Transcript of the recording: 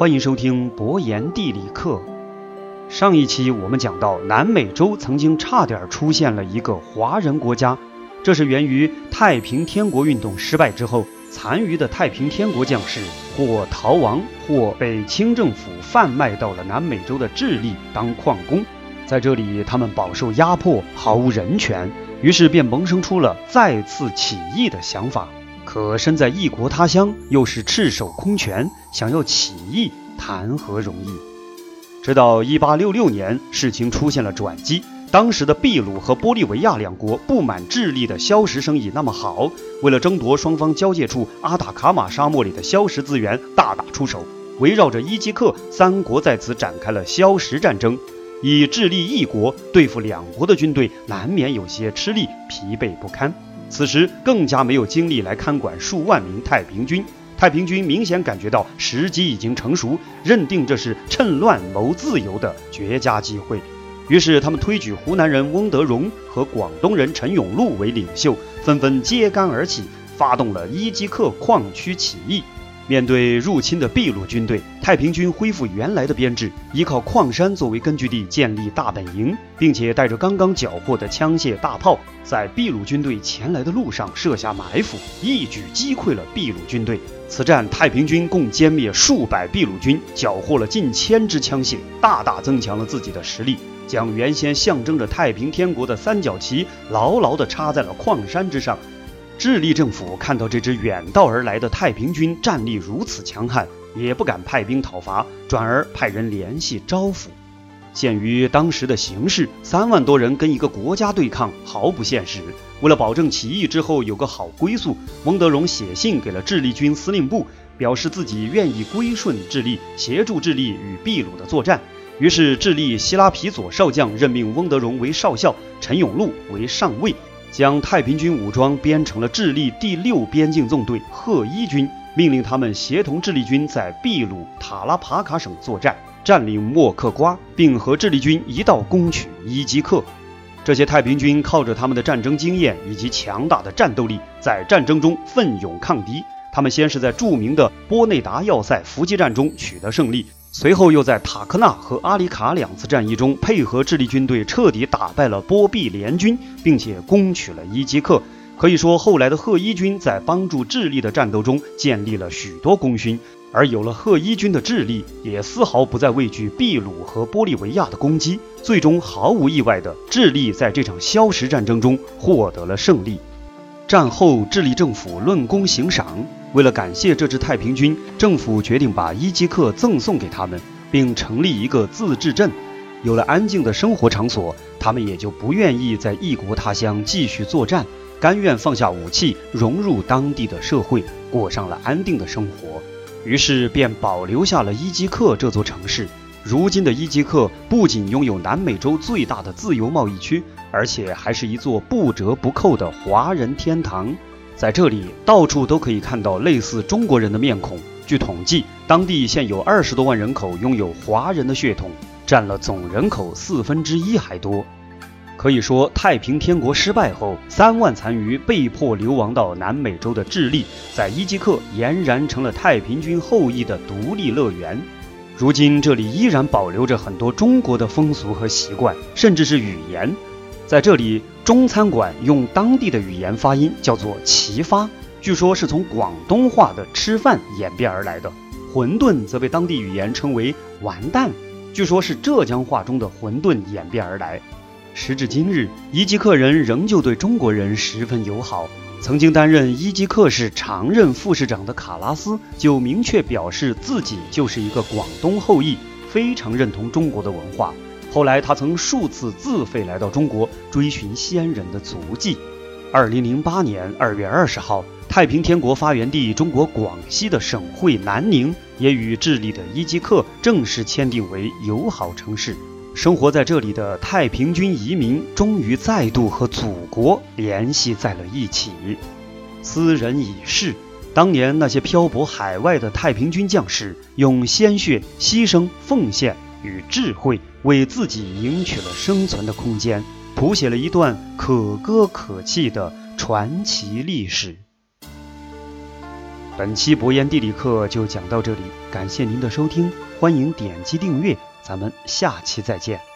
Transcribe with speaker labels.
Speaker 1: 欢迎收听博言地理课。上一期我们讲到，南美洲曾经差点出现了一个华人国家，这是源于太平天国运动失败之后，残余的太平天国将士或逃亡，或被清政府贩卖到了南美洲的智利当矿工，在这里他们饱受压迫，毫无人权，于是便萌生出了再次起义的想法。可身在异国他乡，又是赤手空拳，想要起义谈何容易？直到1866年，事情出现了转机。当时的秘鲁和玻利维亚两国不满智利的硝石生意那么好，为了争夺双方交界处阿塔卡马沙漠里的硝石资源，大打出手。围绕着伊基克，三国在此展开了硝石战争。以智利一国对付两国的军队，难免有些吃力、疲惫不堪。此时更加没有精力来看管数万名太平军。太平军明显感觉到时机已经成熟，认定这是趁乱谋自由的绝佳机会。于是他们推举湖南人翁德荣和广东人陈永禄为领袖，纷纷揭竿而起，发动了伊基克矿区起义。面对入侵的秘鲁军队，太平军恢复原来的编制，依靠矿山作为根据地建立大本营，并且带着刚刚缴获的枪械大炮，在秘鲁军队前来的路上设下埋伏，一举击溃了秘鲁军队。此战，太平军共歼灭数百秘鲁军，缴获了近千支枪械，大大增强了自己的实力，将原先象征着太平天国的三角旗牢牢地插在了矿山之上。智利政府看到这支远道而来的太平军战力如此强悍，也不敢派兵讨伐，转而派人联系招抚。鉴于当时的形势，三万多人跟一个国家对抗毫不现实。为了保证起义之后有个好归宿，翁德荣写信给了智利军司令部，表示自己愿意归顺智利，协助智利与秘鲁的作战。于是，智利希拉皮佐少将任命翁德荣为少校，陈永禄为上尉。将太平军武装编成了智利第六边境纵队赫伊军，命令他们协同智利军在秘鲁塔拉帕卡省作战，占领莫克瓜，并和智利军一道攻取伊基克。这些太平军靠着他们的战争经验以及强大的战斗力，在战争中奋勇抗敌。他们先是在著名的波内达要塞伏击战中取得胜利。随后又在塔克纳和阿里卡两次战役中，配合智利军队彻底打败了波毕联军，并且攻取了伊基克。可以说，后来的赫伊军在帮助智利的战斗中建立了许多功勋。而有了赫伊军的智利，也丝毫不再畏惧秘鲁和玻利维亚的攻击。最终，毫无意外的，智利在这场硝石战争中获得了胜利。战后，智利政府论功行赏。为了感谢这支太平军，政府决定把伊基克赠送给他们，并成立一个自治镇。有了安静的生活场所，他们也就不愿意在异国他乡继续作战，甘愿放下武器，融入当地的社会，过上了安定的生活。于是，便保留下了伊基克这座城市。如今的伊基克不仅拥有南美洲最大的自由贸易区。而且还是一座不折不扣的华人天堂，在这里到处都可以看到类似中国人的面孔。据统计，当地现有二十多万人口拥有华人的血统，占了总人口四分之一还多。可以说，太平天国失败后，三万残余被迫流亡到南美洲的智利，在伊基克俨然成了太平军后裔的独立乐园。如今，这里依然保留着很多中国的风俗和习惯，甚至是语言。在这里，中餐馆用当地的语言发音叫做“齐发”，据说是从广东话的“吃饭”演变而来的。馄饨则被当地语言称为“完蛋”，据说是浙江话中的“馄饨”演变而来。时至今日，伊基克人仍旧对中国人十分友好。曾经担任伊基克市常任副市长的卡拉斯就明确表示自己就是一个广东后裔，非常认同中国的文化。后来，他曾数次自费来到中国追寻先人的足迹。二零零八年二月二十号，太平天国发源地中国广西的省会南宁也与智利的伊基克正式签订为友好城市。生活在这里的太平军移民终于再度和祖国联系在了一起。斯人已逝，当年那些漂泊海外的太平军将士，用鲜血、牺牲、奉献与智慧。为自己赢取了生存的空间，谱写了一段可歌可泣的传奇历史。本期博言地理课就讲到这里，感谢您的收听，欢迎点击订阅，咱们下期再见。